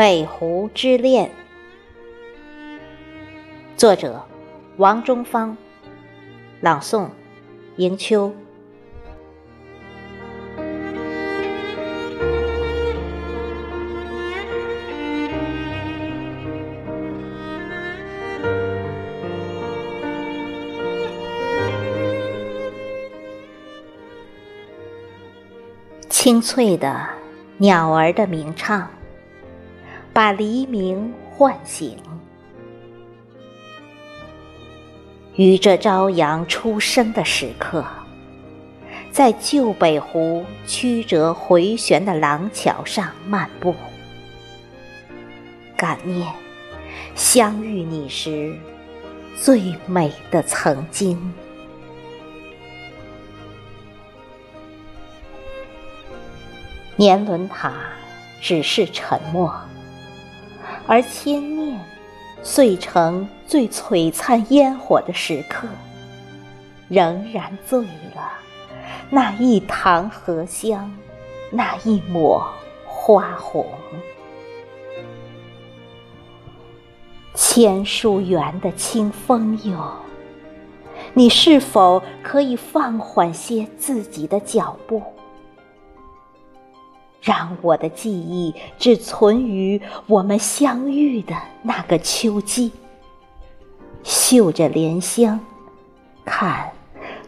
北湖之恋，作者王中芳，朗诵迎秋。清脆的鸟儿的鸣唱，把黎明唤醒。于这朝阳初升的时刻，在旧北湖曲折回旋的廊桥上漫步，感念相遇你时最美的曾经。年轮塔只是沉默，而千念碎成最璀璨烟火的时刻，仍然醉了那一堂荷香，那一抹花红。千树园的清风哟，你是否可以放缓些自己的脚步？让我的记忆只存于我们相遇的那个秋季，嗅着莲香，看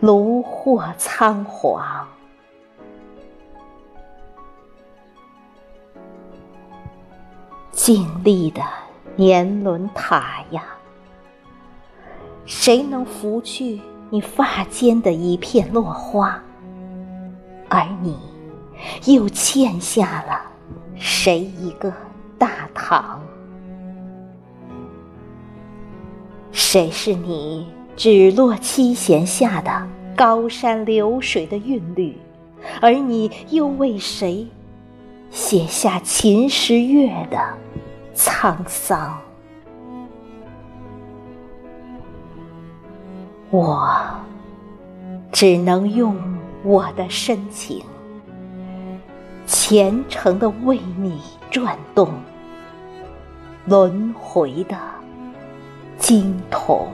炉火苍黄，静立的年轮塔呀，谁能拂去你发间的一片落花？而你。又欠下了谁一个大唐？谁是你只落七弦下的高山流水的韵律？而你又为谁写下秦时月的沧桑？我只能用我的深情。虔诚的为你转动轮回的经筒。